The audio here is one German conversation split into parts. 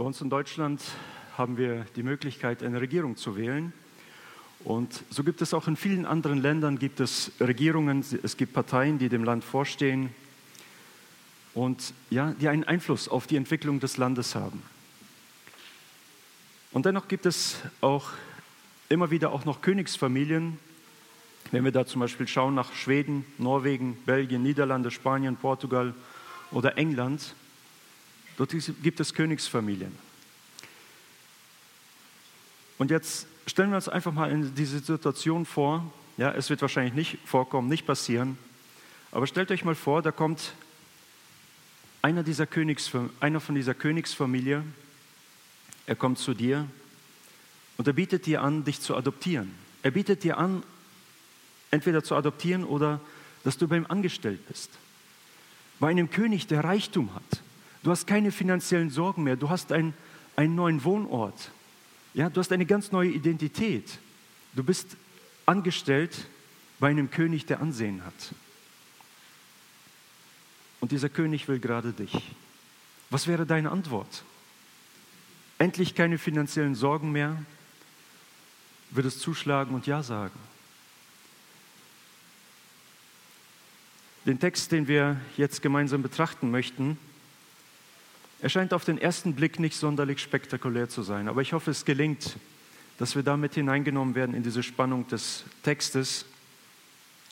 Bei uns in Deutschland haben wir die Möglichkeit, eine Regierung zu wählen. Und so gibt es auch in vielen anderen Ländern gibt es Regierungen, es gibt Parteien, die dem Land vorstehen und ja, die einen Einfluss auf die Entwicklung des Landes haben. Und dennoch gibt es auch immer wieder auch noch Königsfamilien. Wenn wir da zum Beispiel schauen nach Schweden, Norwegen, Belgien, Niederlande, Spanien, Portugal oder England, dort gibt es Königsfamilien. Und jetzt stellen wir uns einfach mal in diese Situation vor. Ja, es wird wahrscheinlich nicht vorkommen, nicht passieren. Aber stellt euch mal vor, da kommt einer, dieser einer von dieser Königsfamilie, er kommt zu dir und er bietet dir an, dich zu adoptieren. Er bietet dir an, entweder zu adoptieren oder dass du bei ihm angestellt bist. Bei einem König, der Reichtum hat. Du hast keine finanziellen Sorgen mehr. Du hast einen, einen neuen Wohnort. Ja, du hast eine ganz neue Identität. Du bist angestellt bei einem König, der Ansehen hat. Und dieser König will gerade dich. Was wäre deine Antwort? Endlich keine finanziellen Sorgen mehr? Würdest zuschlagen und Ja sagen? Den Text, den wir jetzt gemeinsam betrachten möchten, er scheint auf den ersten Blick nicht sonderlich spektakulär zu sein, aber ich hoffe, es gelingt, dass wir damit hineingenommen werden in diese Spannung des Textes.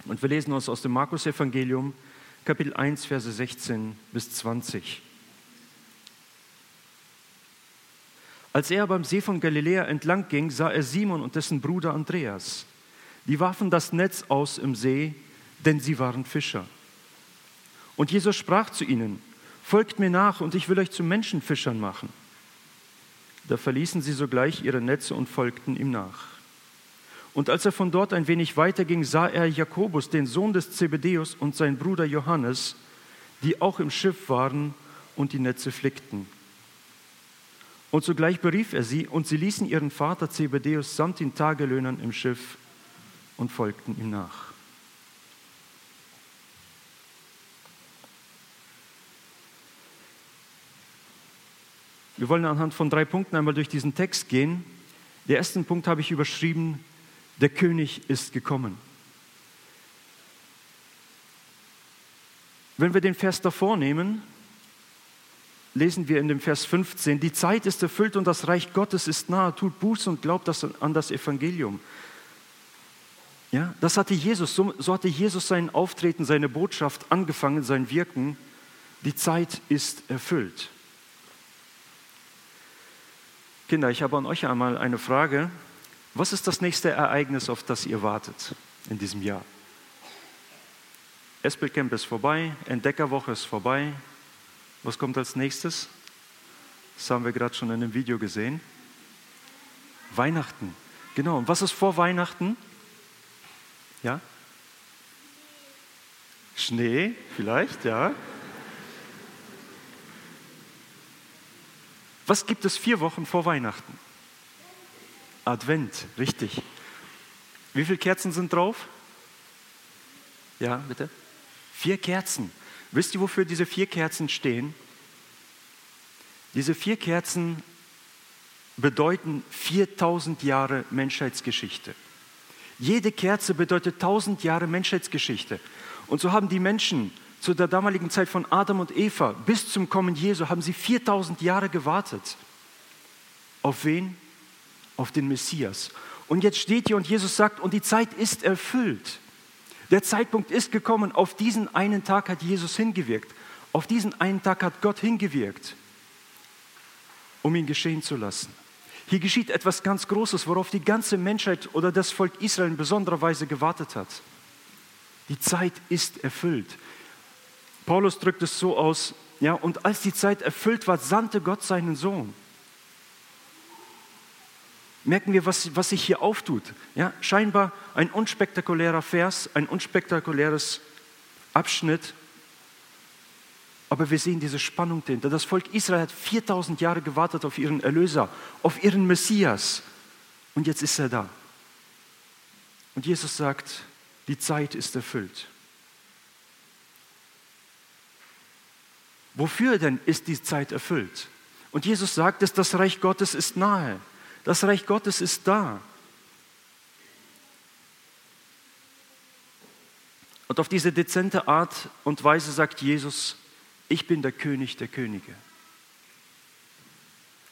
Und wir lesen uns aus dem Markus-Evangelium, Kapitel 1, Verse 16 bis 20. Als er beim See von Galiläa entlang ging, sah er Simon und dessen Bruder Andreas. Die warfen das Netz aus im See, denn sie waren Fischer. Und Jesus sprach zu ihnen, Folgt mir nach und ich will euch zu Menschenfischern machen. Da verließen sie sogleich ihre Netze und folgten ihm nach. Und als er von dort ein wenig weiterging, sah er Jakobus, den Sohn des Zebedeus, und sein Bruder Johannes, die auch im Schiff waren und die Netze flickten. Und sogleich berief er sie, und sie ließen ihren Vater Zebedeus samt den Tagelöhnern im Schiff und folgten ihm nach. Wir wollen anhand von drei Punkten einmal durch diesen Text gehen. Den ersten Punkt habe ich überschrieben, der König ist gekommen. Wenn wir den Vers davor nehmen, lesen wir in dem Vers 15, die Zeit ist erfüllt und das Reich Gottes ist nahe, tut Buße und glaubt an das Evangelium. Ja, das hatte Jesus, so, so hatte Jesus sein Auftreten, seine Botschaft angefangen, sein Wirken. Die Zeit ist erfüllt. Kinder, ich habe an euch einmal eine Frage. Was ist das nächste Ereignis, auf das ihr wartet in diesem Jahr? Espelcamp ist vorbei, Entdeckerwoche ist vorbei. Was kommt als nächstes? Das haben wir gerade schon in dem Video gesehen. Weihnachten. Genau. Und was ist vor Weihnachten? Ja? Schnee, vielleicht, ja. Was gibt es vier Wochen vor Weihnachten? Advent, richtig. Wie viele Kerzen sind drauf? Ja, bitte? Vier Kerzen. Wisst ihr, wofür diese vier Kerzen stehen? Diese vier Kerzen bedeuten 4000 Jahre Menschheitsgeschichte. Jede Kerze bedeutet 1000 Jahre Menschheitsgeschichte. Und so haben die Menschen zu der damaligen Zeit von Adam und Eva bis zum Kommen Jesu haben sie 4000 Jahre gewartet. Auf wen? Auf den Messias. Und jetzt steht hier und Jesus sagt, und die Zeit ist erfüllt. Der Zeitpunkt ist gekommen. Auf diesen einen Tag hat Jesus hingewirkt. Auf diesen einen Tag hat Gott hingewirkt, um ihn geschehen zu lassen. Hier geschieht etwas ganz Großes, worauf die ganze Menschheit oder das Volk Israel in besonderer Weise gewartet hat. Die Zeit ist erfüllt. Paulus drückt es so aus, ja, und als die Zeit erfüllt war, sandte Gott seinen Sohn. Merken wir, was, was sich hier auftut. Ja, scheinbar ein unspektakulärer Vers, ein unspektakuläres Abschnitt, aber wir sehen diese Spannung dahinter. Das Volk Israel hat 4000 Jahre gewartet auf ihren Erlöser, auf ihren Messias. Und jetzt ist er da. Und Jesus sagt, die Zeit ist erfüllt. Wofür denn ist die Zeit erfüllt? Und Jesus sagt es, das Reich Gottes ist nahe. Das Reich Gottes ist da. Und auf diese dezente Art und Weise sagt Jesus, ich bin der König der Könige.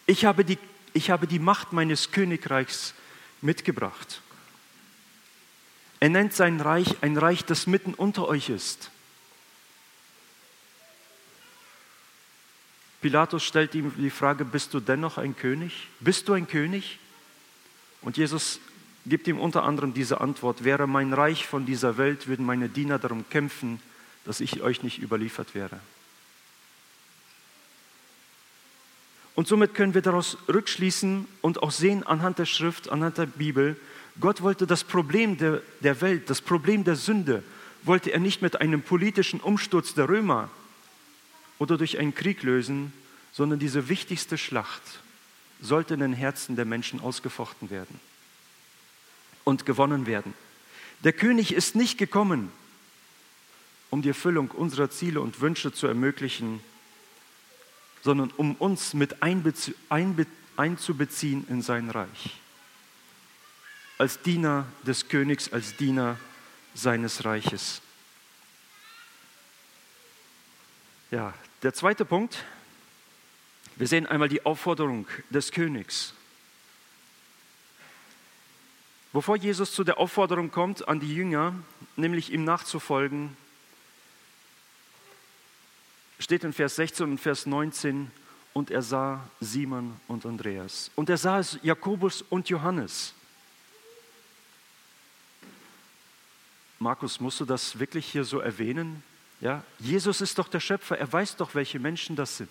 Ich habe die, ich habe die Macht meines Königreichs mitgebracht. Er nennt sein Reich ein Reich, das mitten unter euch ist. Pilatus stellt ihm die Frage, bist du dennoch ein König? Bist du ein König? Und Jesus gibt ihm unter anderem diese Antwort, wäre mein Reich von dieser Welt, würden meine Diener darum kämpfen, dass ich euch nicht überliefert wäre. Und somit können wir daraus rückschließen und auch sehen anhand der Schrift, anhand der Bibel, Gott wollte das Problem der, der Welt, das Problem der Sünde, wollte er nicht mit einem politischen Umsturz der Römer oder durch einen Krieg lösen, sondern diese wichtigste Schlacht sollte in den Herzen der Menschen ausgefochten werden und gewonnen werden. Der König ist nicht gekommen, um die Erfüllung unserer Ziele und Wünsche zu ermöglichen, sondern um uns mit einzubeziehen in sein Reich. Als Diener des Königs, als Diener seines Reiches. Ja, der zweite Punkt. Wir sehen einmal die Aufforderung des Königs. Bevor Jesus zu der Aufforderung kommt an die Jünger, nämlich ihm nachzufolgen, steht in Vers 16 und Vers 19, und er sah Simon und Andreas. Und er sah Jakobus und Johannes. Markus, musst du das wirklich hier so erwähnen? Ja, Jesus ist doch der Schöpfer, er weiß doch, welche Menschen das sind.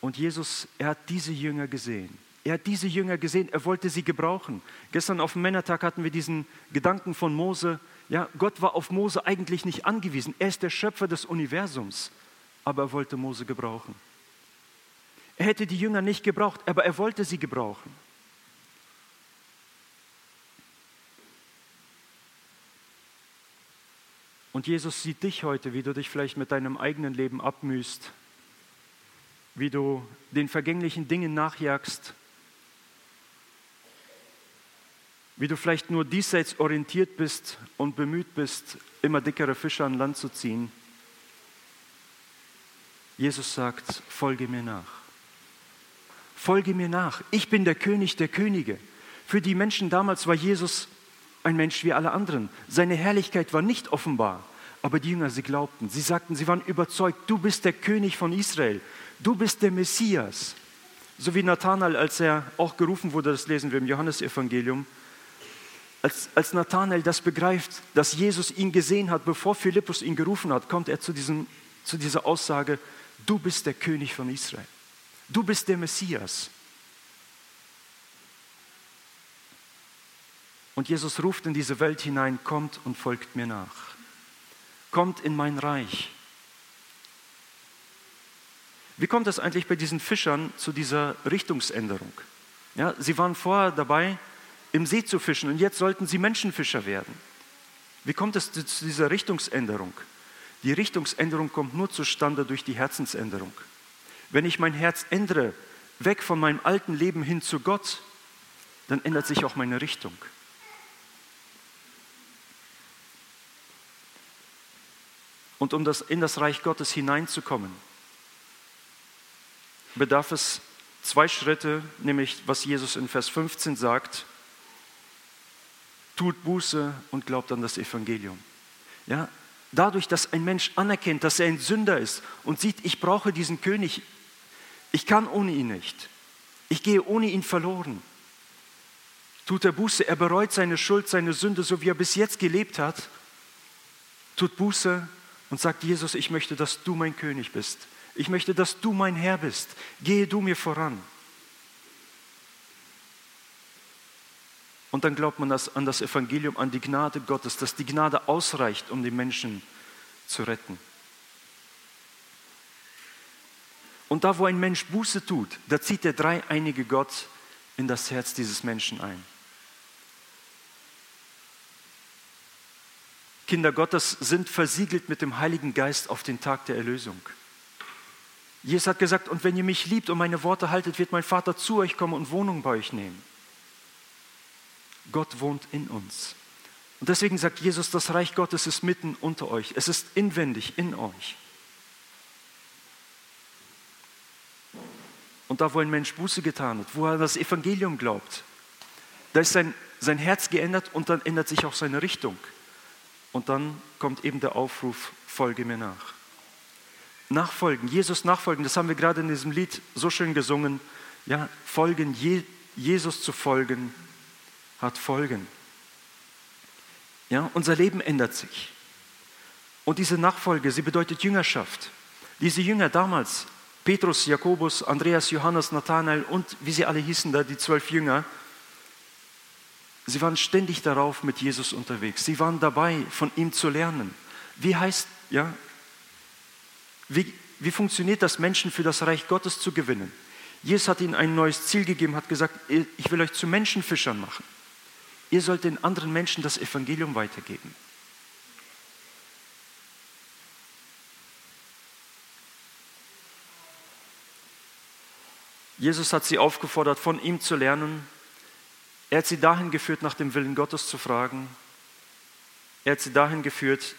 Und Jesus, er hat diese Jünger gesehen. Er hat diese Jünger gesehen, er wollte sie gebrauchen. Gestern auf dem Männertag hatten wir diesen Gedanken von Mose. Ja, Gott war auf Mose eigentlich nicht angewiesen. Er ist der Schöpfer des Universums, aber er wollte Mose gebrauchen. Er hätte die Jünger nicht gebraucht, aber er wollte sie gebrauchen. Und Jesus sieht dich heute, wie du dich vielleicht mit deinem eigenen Leben abmühst, wie du den vergänglichen Dingen nachjagst, wie du vielleicht nur diesseits orientiert bist und bemüht bist, immer dickere Fische an Land zu ziehen. Jesus sagt, folge mir nach. Folge mir nach. Ich bin der König der Könige. Für die Menschen damals war Jesus ein Mensch wie alle anderen. Seine Herrlichkeit war nicht offenbar, aber die Jünger, sie glaubten, sie sagten, sie waren überzeugt, du bist der König von Israel, du bist der Messias. So wie Nathanael, als er auch gerufen wurde, das lesen wir im Johannesevangelium, als, als Nathanael das begreift, dass Jesus ihn gesehen hat, bevor Philippus ihn gerufen hat, kommt er zu, diesem, zu dieser Aussage, du bist der König von Israel. Du bist der Messias. Und Jesus ruft in diese Welt hinein, kommt und folgt mir nach. Kommt in mein Reich. Wie kommt es eigentlich bei diesen Fischern zu dieser Richtungsänderung? Ja, sie waren vorher dabei, im See zu fischen und jetzt sollten sie Menschenfischer werden. Wie kommt es zu dieser Richtungsänderung? Die Richtungsänderung kommt nur zustande durch die Herzensänderung. Wenn ich mein Herz ändere, weg von meinem alten Leben hin zu Gott, dann ändert sich auch meine Richtung. Und um das, in das Reich Gottes hineinzukommen, bedarf es zwei Schritte, nämlich was Jesus in Vers 15 sagt, tut Buße und glaubt an das Evangelium. Ja, dadurch, dass ein Mensch anerkennt, dass er ein Sünder ist und sieht, ich brauche diesen König, ich kann ohne ihn nicht, ich gehe ohne ihn verloren, tut er Buße, er bereut seine Schuld, seine Sünde, so wie er bis jetzt gelebt hat, tut Buße und sagt, Jesus, ich möchte, dass du mein König bist. Ich möchte, dass du mein Herr bist. Gehe du mir voran. Und dann glaubt man das, an das Evangelium, an die Gnade Gottes, dass die Gnade ausreicht, um die Menschen zu retten. Und da, wo ein Mensch Buße tut, da zieht der dreieinige Gott in das Herz dieses Menschen ein. Kinder Gottes sind versiegelt mit dem Heiligen Geist auf den Tag der Erlösung. Jesus hat gesagt, und wenn ihr mich liebt und meine Worte haltet, wird mein Vater zu euch kommen und Wohnung bei euch nehmen. Gott wohnt in uns. Und deswegen sagt Jesus, das Reich Gottes ist mitten unter euch. Es ist inwendig in euch. Und da, wo ein Mensch Buße getan hat, wo er das Evangelium glaubt, da ist sein, sein Herz geändert und dann ändert sich auch seine Richtung. Und dann kommt eben der Aufruf, folge mir nach. Nachfolgen, Jesus nachfolgen, das haben wir gerade in diesem Lied so schön gesungen. Ja, folgen, Je, Jesus zu folgen, hat Folgen. Ja, unser Leben ändert sich. Und diese Nachfolge, sie bedeutet Jüngerschaft. Diese Jünger damals, Petrus, Jakobus, Andreas, Johannes, Nathanael und wie sie alle hießen da, die zwölf Jünger, sie waren ständig darauf mit Jesus unterwegs. Sie waren dabei, von ihm zu lernen. Wie heißt, ja, wie, wie funktioniert das, Menschen für das Reich Gottes zu gewinnen? Jesus hat ihnen ein neues Ziel gegeben, hat gesagt, ich will euch zu Menschenfischern machen. Ihr sollt den anderen Menschen das Evangelium weitergeben. Jesus hat sie aufgefordert, von ihm zu lernen. Er hat sie dahin geführt, nach dem Willen Gottes zu fragen. Er hat sie dahin geführt,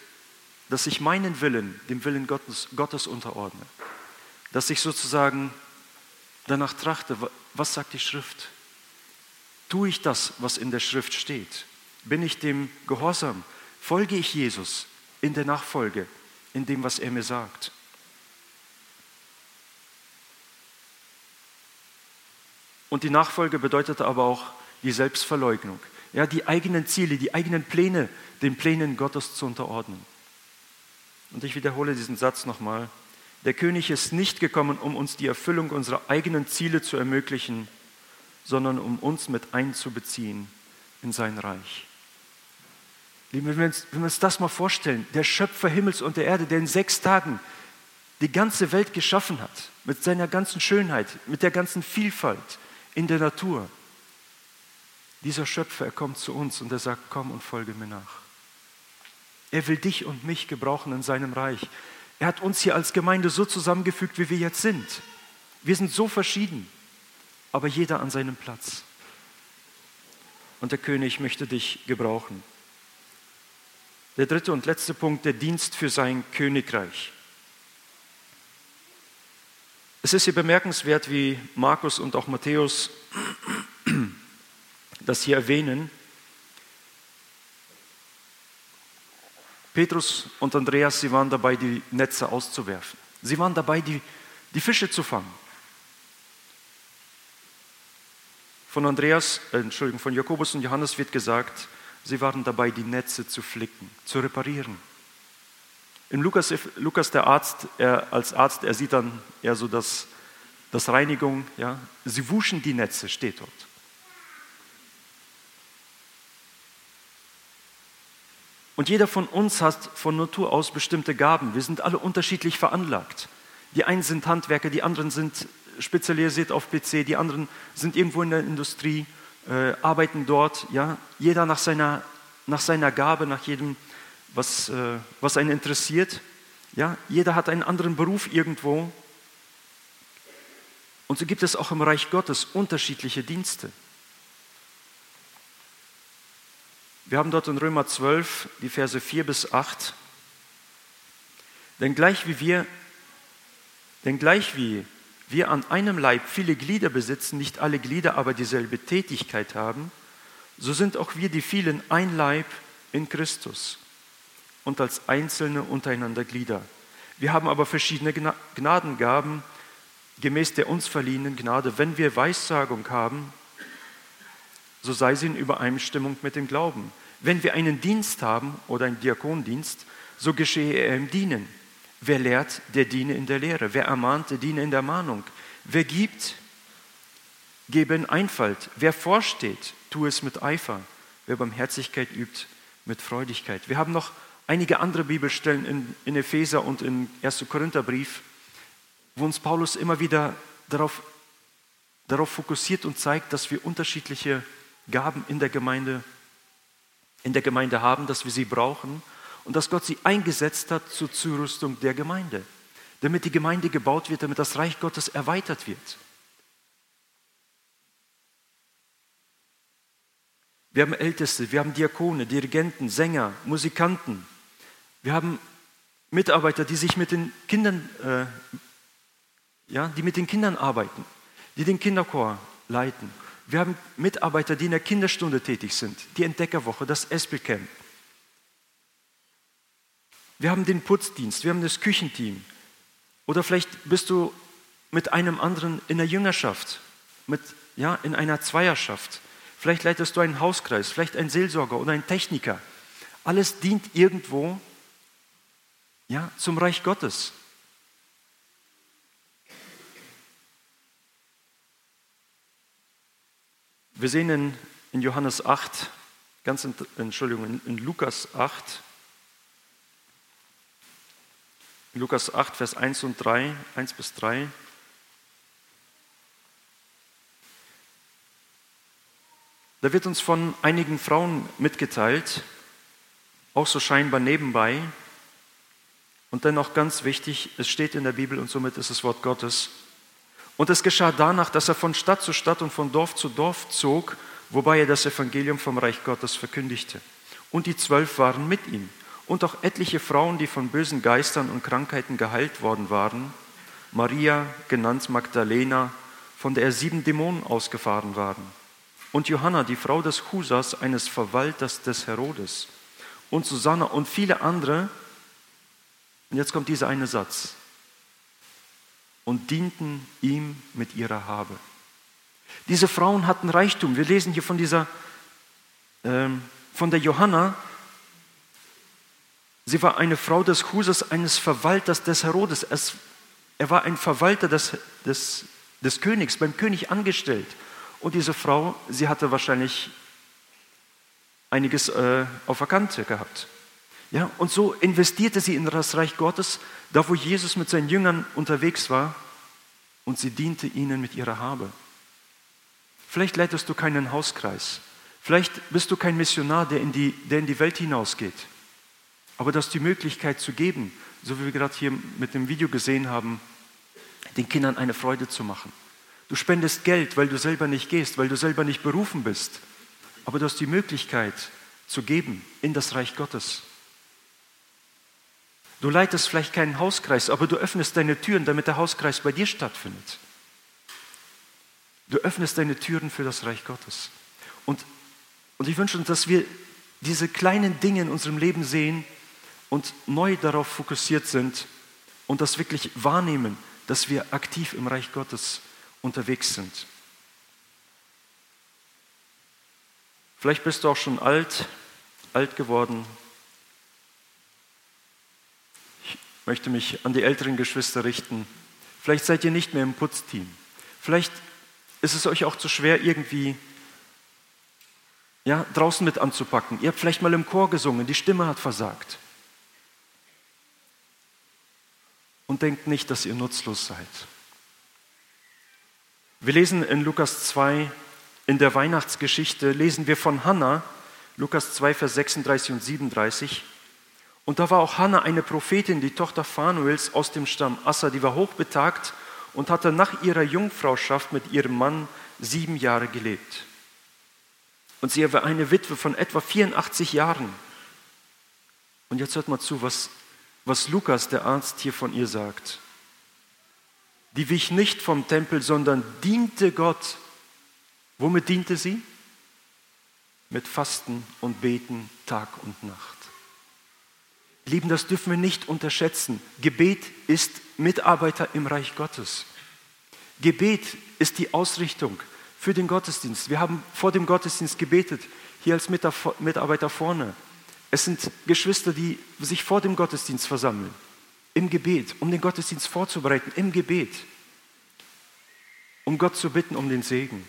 dass ich meinen Willen dem Willen Gottes, Gottes unterordne. Dass ich sozusagen danach trachte, was sagt die Schrift? Tue ich das, was in der Schrift steht? Bin ich dem gehorsam? Folge ich Jesus in der Nachfolge, in dem, was er mir sagt? Und die Nachfolge bedeutet aber auch die Selbstverleugnung. Ja, die eigenen Ziele, die eigenen Pläne, den Plänen Gottes zu unterordnen. Und ich wiederhole diesen Satz nochmal. Der König ist nicht gekommen, um uns die Erfüllung unserer eigenen Ziele zu ermöglichen, sondern um uns mit einzubeziehen in sein Reich. Lieben, wenn wir, uns, wenn wir uns das mal vorstellen, der Schöpfer Himmels und der Erde, der in sechs Tagen die ganze Welt geschaffen hat, mit seiner ganzen Schönheit, mit der ganzen Vielfalt in der Natur. Dieser Schöpfer, er kommt zu uns und er sagt, komm und folge mir nach. Er will dich und mich gebrauchen in seinem Reich. Er hat uns hier als Gemeinde so zusammengefügt, wie wir jetzt sind. Wir sind so verschieden aber jeder an seinem Platz. Und der König möchte dich gebrauchen. Der dritte und letzte Punkt, der Dienst für sein Königreich. Es ist hier bemerkenswert, wie Markus und auch Matthäus das hier erwähnen. Petrus und Andreas, sie waren dabei, die Netze auszuwerfen. Sie waren dabei, die, die Fische zu fangen. Von Andreas, äh, Entschuldigung, von Jakobus und Johannes wird gesagt, sie waren dabei, die Netze zu flicken, zu reparieren. In Lukas, Lukas der Arzt, er, als Arzt, er sieht dann eher so das, das Reinigung, ja. Sie wuschen die Netze, steht dort. Und jeder von uns hat von Natur aus bestimmte Gaben. Wir sind alle unterschiedlich veranlagt. Die einen sind Handwerker, die anderen sind spezialisiert auf PC, die anderen sind irgendwo in der Industrie, äh, arbeiten dort. Ja? Jeder nach seiner, nach seiner Gabe, nach jedem, was, äh, was einen interessiert. Ja? Jeder hat einen anderen Beruf irgendwo. Und so gibt es auch im Reich Gottes unterschiedliche Dienste. Wir haben dort in Römer 12 die Verse 4 bis 8. Denn gleich wie wir, denn gleich wie wir an einem Leib viele Glieder besitzen, nicht alle Glieder aber dieselbe Tätigkeit haben, so sind auch wir die vielen ein Leib in Christus und als Einzelne untereinander Glieder. Wir haben aber verschiedene Gnadengaben gemäß der uns verliehenen Gnade. Wenn wir Weissagung haben, so sei sie in Übereinstimmung mit dem Glauben. Wenn wir einen Dienst haben oder einen Diakondienst, so geschehe er im Dienen. Wer lehrt, der diene in der Lehre. Wer ermahnt, der diene in der Mahnung. Wer gibt, gebe in Einfalt. Wer vorsteht, tue es mit Eifer. Wer Barmherzigkeit übt, mit Freudigkeit. Wir haben noch einige andere Bibelstellen in, in Epheser und im 1. Korintherbrief, wo uns Paulus immer wieder darauf, darauf fokussiert und zeigt, dass wir unterschiedliche Gaben in der Gemeinde, in der Gemeinde haben, dass wir sie brauchen und dass Gott sie eingesetzt hat zur Zurüstung der Gemeinde, damit die Gemeinde gebaut wird, damit das Reich Gottes erweitert wird. Wir haben Älteste, wir haben Diakone, Dirigenten, Sänger, Musikanten. Wir haben Mitarbeiter, die sich mit den Kindern, äh, ja, die mit den Kindern arbeiten, die den Kinderchor leiten. Wir haben Mitarbeiter, die in der Kinderstunde tätig sind, die Entdeckerwoche, das Espelcamp. Wir haben den Putzdienst, wir haben das Küchenteam. Oder vielleicht bist du mit einem anderen in der Jüngerschaft, mit, ja, in einer Zweierschaft. Vielleicht leitest du einen Hauskreis, vielleicht ein Seelsorger oder ein Techniker. Alles dient irgendwo ja, zum Reich Gottes. Wir sehen in, in Johannes 8, ganz in, Entschuldigung, in, in Lukas 8, Lukas 8, Vers 1 und 3, 1 bis 3. Da wird uns von einigen Frauen mitgeteilt, auch so scheinbar nebenbei. Und dennoch ganz wichtig, es steht in der Bibel und somit ist es Wort Gottes. Und es geschah danach, dass er von Stadt zu Stadt und von Dorf zu Dorf zog, wobei er das Evangelium vom Reich Gottes verkündigte. Und die zwölf waren mit ihm. Und auch etliche Frauen, die von bösen Geistern und Krankheiten geheilt worden waren. Maria, genannt Magdalena, von der er sieben Dämonen ausgefahren waren und Johanna, die Frau des Husas, eines Verwalters des Herodes, und Susanna und viele andere. Und jetzt kommt dieser eine Satz. Und dienten ihm mit ihrer Habe. Diese Frauen hatten Reichtum. Wir lesen hier von dieser, ähm, von der Johanna. Sie war eine Frau des Husas, eines Verwalters des Herodes. Es, er war ein Verwalter des, des, des Königs, beim König angestellt. Und diese Frau, sie hatte wahrscheinlich einiges äh, auf der Kante gehabt. Ja, und so investierte sie in das Reich Gottes, da wo Jesus mit seinen Jüngern unterwegs war, und sie diente ihnen mit ihrer Habe. Vielleicht leitest du keinen Hauskreis. Vielleicht bist du kein Missionar, der in die, der in die Welt hinausgeht. Aber du hast die Möglichkeit zu geben, so wie wir gerade hier mit dem Video gesehen haben, den Kindern eine Freude zu machen. Du spendest Geld, weil du selber nicht gehst, weil du selber nicht berufen bist. Aber du hast die Möglichkeit zu geben in das Reich Gottes. Du leitest vielleicht keinen Hauskreis, aber du öffnest deine Türen, damit der Hauskreis bei dir stattfindet. Du öffnest deine Türen für das Reich Gottes. Und, und ich wünsche uns, dass wir diese kleinen Dinge in unserem Leben sehen und neu darauf fokussiert sind und das wirklich wahrnehmen, dass wir aktiv im Reich Gottes unterwegs sind. Vielleicht bist du auch schon alt, alt geworden. Ich möchte mich an die älteren Geschwister richten. Vielleicht seid ihr nicht mehr im Putzteam. Vielleicht ist es euch auch zu schwer, irgendwie ja, draußen mit anzupacken. Ihr habt vielleicht mal im Chor gesungen, die Stimme hat versagt. Und denkt nicht, dass ihr nutzlos seid. Wir lesen in Lukas 2, in der Weihnachtsgeschichte, lesen wir von Hannah, Lukas 2, Vers 36 und 37. Und da war auch Hannah eine Prophetin, die Tochter Phanuels aus dem Stamm Assa, die war hochbetagt und hatte nach ihrer Jungfrauschaft mit ihrem Mann sieben Jahre gelebt. Und sie war eine Witwe von etwa 84 Jahren. Und jetzt hört mal zu, was, was Lukas, der Arzt, hier von ihr sagt die wich nicht vom Tempel, sondern diente Gott. Womit diente sie? Mit Fasten und Beten Tag und Nacht. Lieben, das dürfen wir nicht unterschätzen. Gebet ist Mitarbeiter im Reich Gottes. Gebet ist die Ausrichtung für den Gottesdienst. Wir haben vor dem Gottesdienst gebetet, hier als Mitarbeiter vorne. Es sind Geschwister, die sich vor dem Gottesdienst versammeln im Gebet, um den Gottesdienst vorzubereiten, im Gebet, um Gott zu bitten um den Segen.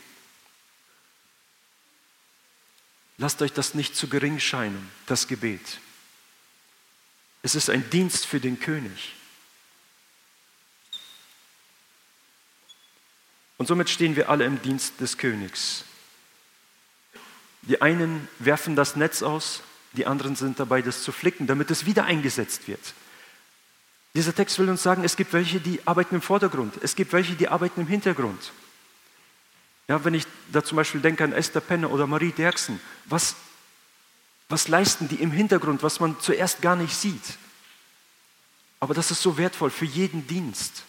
Lasst euch das nicht zu gering scheinen, das Gebet. Es ist ein Dienst für den König. Und somit stehen wir alle im Dienst des Königs. Die einen werfen das Netz aus, Die anderen sind dabei, das zu flicken, damit es wieder eingesetzt wird. Dieser Text will uns sagen, es gibt welche, die arbeiten im Vordergrund, es gibt welche, die arbeiten im Hintergrund. Ja, wenn ich da zum Beispiel denke an Esther Penne oder Marie Derksen, was, was leisten die im Hintergrund, was man zuerst gar nicht sieht? Aber das ist so wertvoll für jeden Dienst.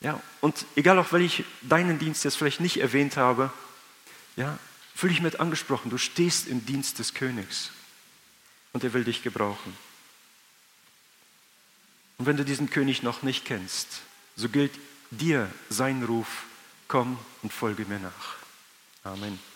Ja, und egal auch, weil ich deinen Dienst jetzt vielleicht nicht erwähnt habe, ja, fühle ich mit angesprochen. Du stehst im Dienst des Königs und er will dich gebrauchen. Und wenn du diesen König noch nicht kennst, so gilt dir sein Ruf, komm und folge mir nach. Amen.